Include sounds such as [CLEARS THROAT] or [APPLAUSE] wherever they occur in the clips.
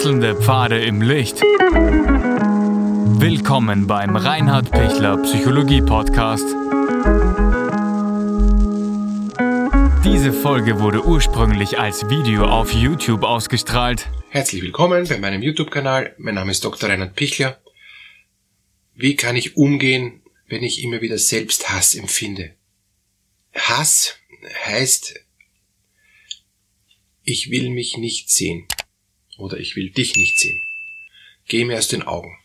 Wechselnde Pfade im Licht. Willkommen beim Reinhard Pichler Psychologie Podcast. Diese Folge wurde ursprünglich als Video auf YouTube ausgestrahlt. Herzlich willkommen bei meinem YouTube-Kanal. Mein Name ist Dr. Reinhard Pichler. Wie kann ich umgehen, wenn ich immer wieder Selbsthass empfinde? Hass heißt, ich will mich nicht sehen oder ich will dich nicht sehen. Geh mir aus den Augen.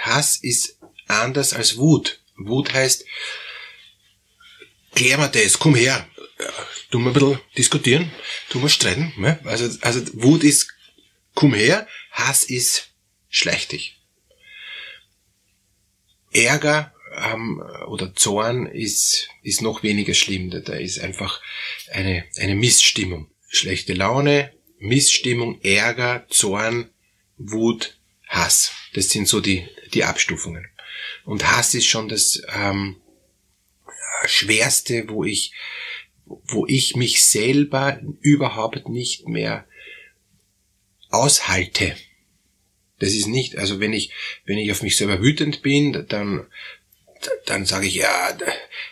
Hass ist anders als Wut. Wut heißt, klär mir das, komm her, tu mal ein bisschen diskutieren, tu mal streiten. Ne? Also, also Wut ist, komm her, Hass ist, schleich dich. Ärger ähm, oder Zorn ist, ist noch weniger schlimm. Da ist einfach eine, eine Missstimmung. Schlechte Laune, Missstimmung, Ärger, Zorn, Wut, Hass. Das sind so die, die Abstufungen. Und Hass ist schon das ähm, Schwerste, wo ich, wo ich mich selber überhaupt nicht mehr aushalte. Das ist nicht, also wenn ich, wenn ich auf mich selber wütend bin, dann, dann sage ich, ja,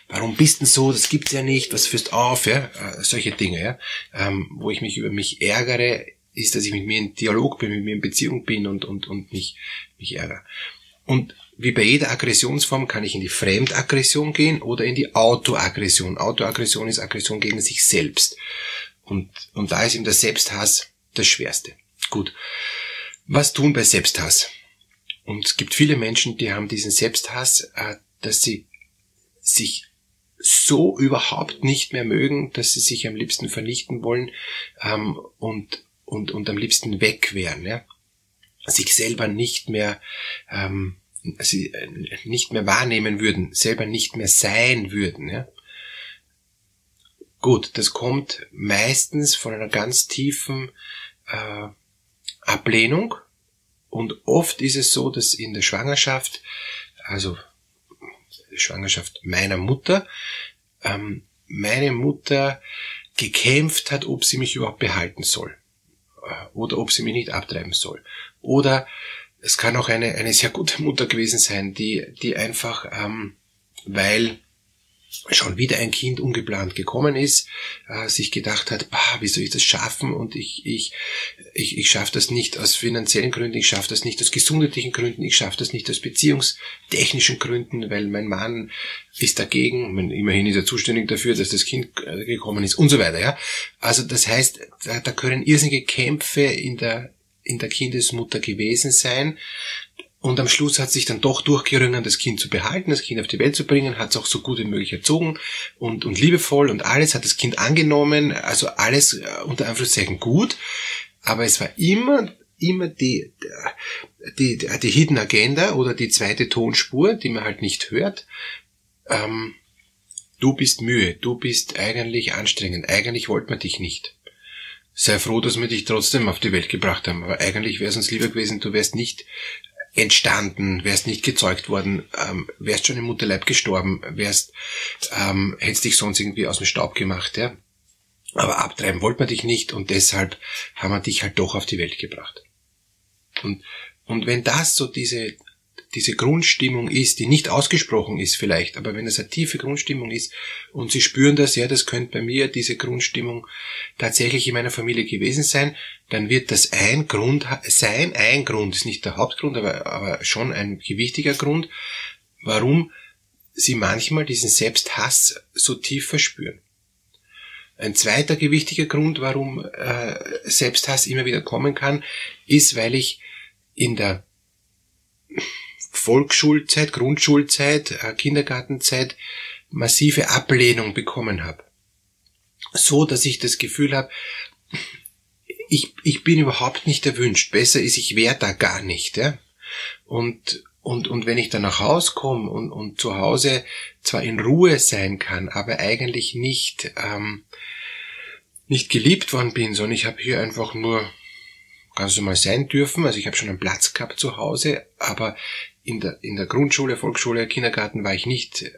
warum bist denn so, das gibt's ja nicht, was führst auf, ja, äh, solche Dinge, ja, ähm, wo ich mich über mich ärgere, ist, dass ich mit mir in Dialog bin, mit mir in Beziehung bin und, und, und mich, mich ärgere. Und wie bei jeder Aggressionsform kann ich in die Fremdaggression gehen oder in die Autoaggression. Autoaggression ist Aggression gegen sich selbst. Und, und da ist eben der Selbsthass das Schwerste. Gut. Was tun bei Selbsthass? Und es gibt viele Menschen, die haben diesen Selbsthass, äh, dass sie sich so überhaupt nicht mehr mögen, dass sie sich am liebsten vernichten wollen ähm, und, und, und am liebsten weg wären. Ja? Sich selber nicht mehr ähm, sie äh, nicht mehr wahrnehmen würden, selber nicht mehr sein würden. Ja? Gut, das kommt meistens von einer ganz tiefen äh, Ablehnung. Und oft ist es so, dass in der Schwangerschaft, also Schwangerschaft meiner Mutter, ähm, meine Mutter gekämpft hat, ob sie mich überhaupt behalten soll. Äh, oder ob sie mich nicht abtreiben soll. Oder es kann auch eine, eine sehr gute Mutter gewesen sein, die, die einfach, ähm, weil schon wieder ein Kind ungeplant gekommen ist, äh, sich gedacht hat, bah, wie soll ich das schaffen und ich, ich, ich, ich schaffe das nicht aus finanziellen Gründen, ich schaffe das nicht aus gesundheitlichen Gründen, ich schaffe das nicht aus beziehungstechnischen Gründen, weil mein Mann ist dagegen, immerhin ist er zuständig dafür, dass das Kind äh, gekommen ist und so weiter. Ja? Also das heißt, da, da können irrsinnige Kämpfe in der, in der Kindesmutter gewesen sein, und am Schluss hat sich dann doch durchgerungen, das Kind zu behalten, das Kind auf die Welt zu bringen, hat es auch so gut wie möglich erzogen und, und liebevoll und alles hat das Kind angenommen, also alles äh, unter Anführungszeichen gut, aber es war immer, immer die, die, die, die Hidden Agenda oder die zweite Tonspur, die man halt nicht hört. Ähm, du bist Mühe, du bist eigentlich anstrengend, eigentlich wollte man dich nicht. Sei froh, dass wir dich trotzdem auf die Welt gebracht haben, aber eigentlich wäre es uns lieber gewesen, du wärst nicht entstanden, wärst nicht gezeugt worden, ähm, wärst schon im Mutterleib gestorben, wärst, ähm, hättest dich sonst irgendwie aus dem Staub gemacht, ja. Aber abtreiben wollte man dich nicht und deshalb haben wir dich halt doch auf die Welt gebracht. Und, und wenn das so diese, diese Grundstimmung ist, die nicht ausgesprochen ist vielleicht, aber wenn es eine tiefe Grundstimmung ist und Sie spüren das, ja, das könnte bei mir diese Grundstimmung tatsächlich in meiner Familie gewesen sein, dann wird das ein Grund sein, ein Grund, ist nicht der Hauptgrund, aber, aber schon ein gewichtiger Grund, warum Sie manchmal diesen Selbsthass so tief verspüren. Ein zweiter gewichtiger Grund, warum äh, Selbsthass immer wieder kommen kann, ist, weil ich in der Volksschulzeit, Grundschulzeit, äh, Kindergartenzeit massive Ablehnung bekommen habe. So, dass ich das Gefühl habe, ich, ich bin überhaupt nicht erwünscht. Besser ist, ich wäre da gar nicht. Ja? Und, und, und wenn ich dann nach Hause komme und, und zu Hause zwar in Ruhe sein kann, aber eigentlich nicht, ähm, nicht geliebt worden bin, sondern ich habe hier einfach nur ganz normal sein dürfen. Also ich habe schon einen Platz gehabt zu Hause, aber in der, in der Grundschule, Volksschule, Kindergarten war ich nicht äh,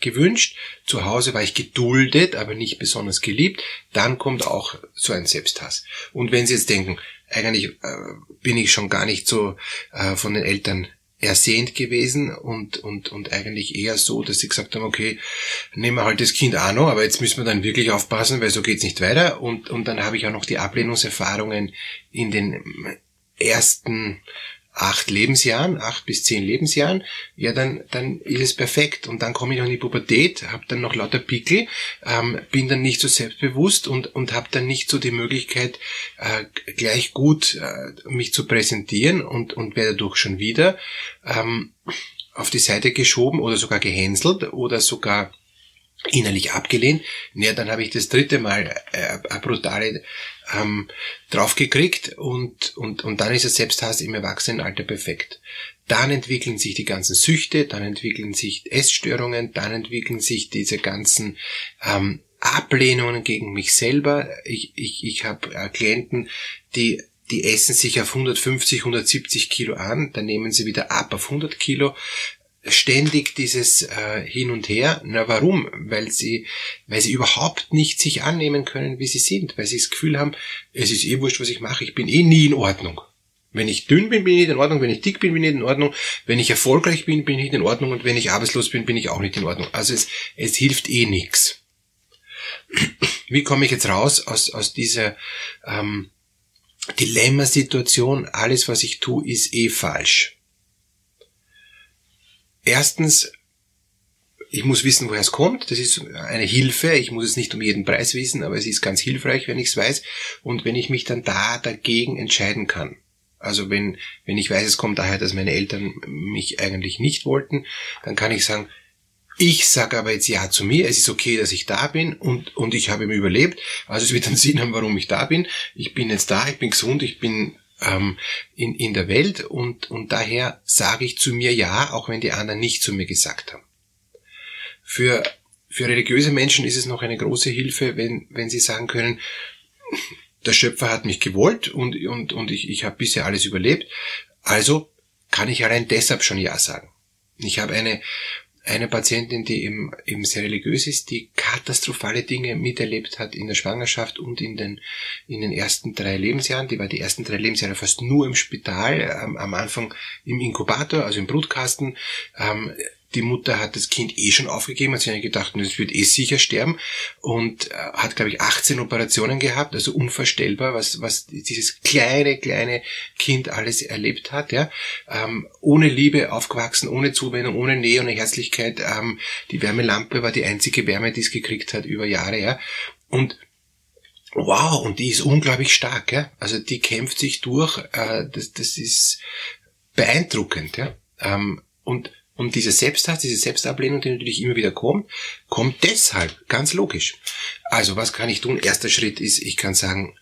gewünscht. Zu Hause war ich geduldet, aber nicht besonders geliebt. Dann kommt auch so ein Selbsthass. Und wenn Sie jetzt denken, eigentlich äh, bin ich schon gar nicht so äh, von den Eltern ersehnt gewesen und, und, und eigentlich eher so, dass sie gesagt haben, okay, nehmen wir halt das Kind auch noch, aber jetzt müssen wir dann wirklich aufpassen, weil so geht's nicht weiter. Und, und dann habe ich auch noch die Ablehnungserfahrungen in den ersten acht Lebensjahren, acht bis zehn Lebensjahren, ja, dann, dann ist es perfekt. Und dann komme ich noch in die Pubertät, habe dann noch lauter Pickel, ähm, bin dann nicht so selbstbewusst und, und habe dann nicht so die Möglichkeit, äh, gleich gut äh, mich zu präsentieren und, und werde dadurch schon wieder ähm, auf die Seite geschoben oder sogar gehänselt oder sogar innerlich abgelehnt. Ja, dann habe ich das dritte Mal äh, brutale ähm, draufgekriegt und, und, und dann ist der Selbsthass im Erwachsenenalter perfekt. Dann entwickeln sich die ganzen Süchte, dann entwickeln sich Essstörungen, dann entwickeln sich diese ganzen ähm, Ablehnungen gegen mich selber. Ich, ich, ich habe äh, Klienten, die die essen sich auf 150, 170 Kilo an, dann nehmen sie wieder ab auf 100 Kilo ständig dieses äh, Hin und Her. Na warum? Weil sie, weil sie überhaupt nicht sich annehmen können, wie sie sind, weil sie das Gefühl haben, es ist eh wurscht, was ich mache, ich bin eh nie in Ordnung. Wenn ich dünn bin, bin ich nicht in Ordnung, wenn ich dick bin, bin ich nicht in Ordnung, wenn ich erfolgreich bin, bin ich nicht in Ordnung und wenn ich arbeitslos bin, bin ich auch nicht in Ordnung. Also es, es hilft eh nix. [CLEARS THROAT] Wie komme ich jetzt raus aus, aus dieser ähm, Dilemmasituation? Alles, was ich tue, ist eh falsch. Erstens, ich muss wissen, woher es kommt. Das ist eine Hilfe. Ich muss es nicht um jeden Preis wissen, aber es ist ganz hilfreich, wenn ich es weiß. Und wenn ich mich dann da dagegen entscheiden kann. Also wenn, wenn ich weiß, es kommt daher, dass meine Eltern mich eigentlich nicht wollten, dann kann ich sagen, ich sage aber jetzt ja zu mir, es ist okay, dass ich da bin und, und ich habe ihm überlebt. Also es wird einen [LAUGHS] Sinn haben, warum ich da bin. Ich bin jetzt da, ich bin gesund, ich bin ähm, in, in der Welt und, und daher sage ich zu mir ja, auch wenn die anderen nicht zu mir gesagt haben. Für, für religiöse Menschen ist es noch eine große Hilfe, wenn, wenn sie sagen können, der Schöpfer hat mich gewollt und, und, und ich, ich habe bisher alles überlebt, also kann ich allein deshalb schon Ja sagen. Ich habe eine eine Patientin, die eben, eben sehr religiös ist, die katastrophale Dinge miterlebt hat in der Schwangerschaft und in den, in den ersten drei Lebensjahren. Die war die ersten drei Lebensjahre fast nur im Spital, ähm, am Anfang im Inkubator, also im Brutkasten. Ähm, die Mutter hat das Kind eh schon aufgegeben, hat sich gedacht, es wird eh sicher sterben und äh, hat, glaube ich, 18 Operationen gehabt, also unvorstellbar, was, was dieses kleine, kleine Kind alles erlebt hat, ja. Ähm, ohne Liebe aufgewachsen, ohne Zuwendung, ohne Nähe, ohne Herzlichkeit. Ähm, die Wärmelampe war die einzige Wärme, die es gekriegt hat über Jahre, ja. Und Wow, und die ist unglaublich stark, ja. Also die kämpft sich durch, äh, das, das ist beeindruckend, ja. Ähm, und und diese Selbsthass, diese Selbstablehnung, die natürlich immer wieder kommt, kommt deshalb, ganz logisch. Also was kann ich tun? Erster Schritt ist, ich kann sagen,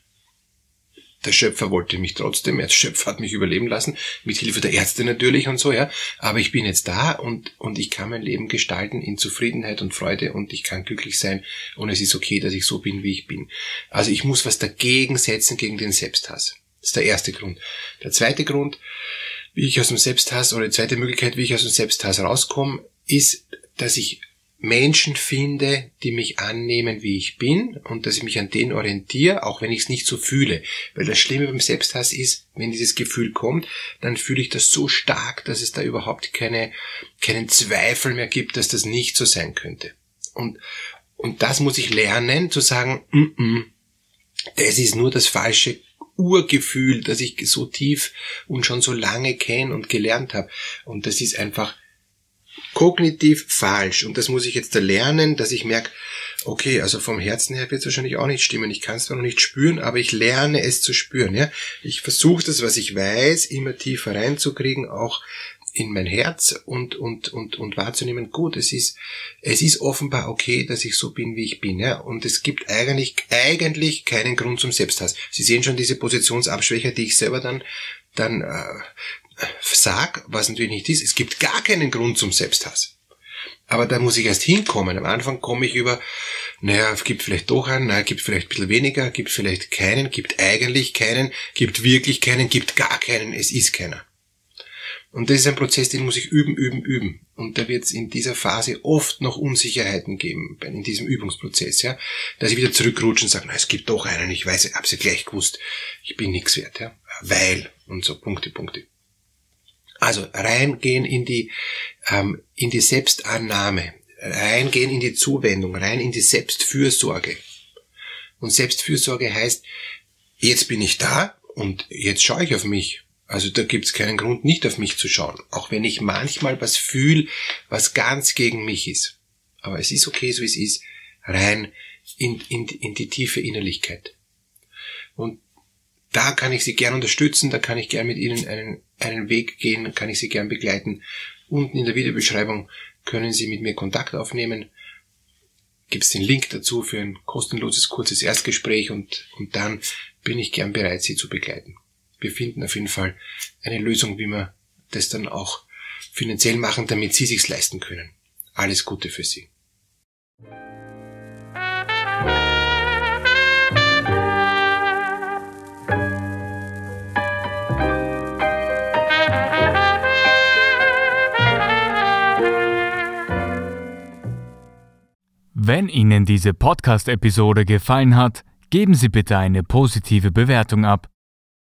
der Schöpfer wollte mich trotzdem, der Schöpfer hat mich überleben lassen, mit Hilfe der Ärzte natürlich und so, ja. Aber ich bin jetzt da und, und ich kann mein Leben gestalten in Zufriedenheit und Freude und ich kann glücklich sein und es ist okay, dass ich so bin, wie ich bin. Also ich muss was dagegen setzen gegen den Selbsthass. Das ist der erste Grund. Der zweite Grund, wie ich aus dem Selbsthass oder die zweite Möglichkeit, wie ich aus dem Selbsthass rauskomme, ist, dass ich Menschen finde, die mich annehmen, wie ich bin und dass ich mich an denen orientiere, auch wenn ich es nicht so fühle. Weil das Schlimme beim Selbsthass ist, wenn dieses Gefühl kommt, dann fühle ich das so stark, dass es da überhaupt keine, keinen Zweifel mehr gibt, dass das nicht so sein könnte. Und, und das muss ich lernen, zu sagen, mm -mm, das ist nur das falsche Urgefühl, das ich so tief und schon so lange kenne und gelernt habe. Und das ist einfach kognitiv falsch. Und das muss ich jetzt da lernen, dass ich merke, okay, also vom Herzen her wird es wahrscheinlich auch nicht stimmen. Ich kann es zwar noch nicht spüren, aber ich lerne es zu spüren. Ja? Ich versuche das, was ich weiß, immer tiefer reinzukriegen, auch in mein Herz und, und, und, und wahrzunehmen, gut, es ist, es ist offenbar okay, dass ich so bin, wie ich bin, ja. Und es gibt eigentlich, eigentlich keinen Grund zum Selbsthass. Sie sehen schon diese Positionsabschwächer, die ich selber dann, dann, äh, sag, was natürlich nicht ist. Es gibt gar keinen Grund zum Selbsthass. Aber da muss ich erst hinkommen. Am Anfang komme ich über, naja, gibt vielleicht doch einen, naja, gibt vielleicht ein bisschen weniger, gibt vielleicht keinen, gibt eigentlich keinen, gibt wirklich keinen, gibt gar keinen, es ist keiner. Und das ist ein Prozess, den muss ich üben, üben, üben. Und da wird es in dieser Phase oft noch Unsicherheiten geben, in diesem Übungsprozess, ja. Dass ich wieder zurückrutsche und sage, na, es gibt doch einen, ich weiß, ich hab's ja gleich gewusst, ich bin nichts wert, ja. Weil, und so, Punkte, Punkte. Also reingehen in die, ähm, in die Selbstannahme, reingehen in die Zuwendung, rein in die Selbstfürsorge. Und Selbstfürsorge heißt, jetzt bin ich da und jetzt schaue ich auf mich also da gibt's keinen Grund, nicht auf mich zu schauen, auch wenn ich manchmal was fühle, was ganz gegen mich ist. Aber es ist okay, so wie es ist, rein in, in, in die tiefe Innerlichkeit. Und da kann ich Sie gern unterstützen, da kann ich gern mit Ihnen einen, einen Weg gehen, kann ich Sie gern begleiten. Unten in der Videobeschreibung können Sie mit mir Kontakt aufnehmen. Gibt es den Link dazu für ein kostenloses, kurzes Erstgespräch und, und dann bin ich gern bereit, Sie zu begleiten wir finden auf jeden Fall eine Lösung, wie wir das dann auch finanziell machen, damit Sie sich's leisten können. Alles Gute für Sie. Wenn Ihnen diese Podcast-Episode gefallen hat, geben Sie bitte eine positive Bewertung ab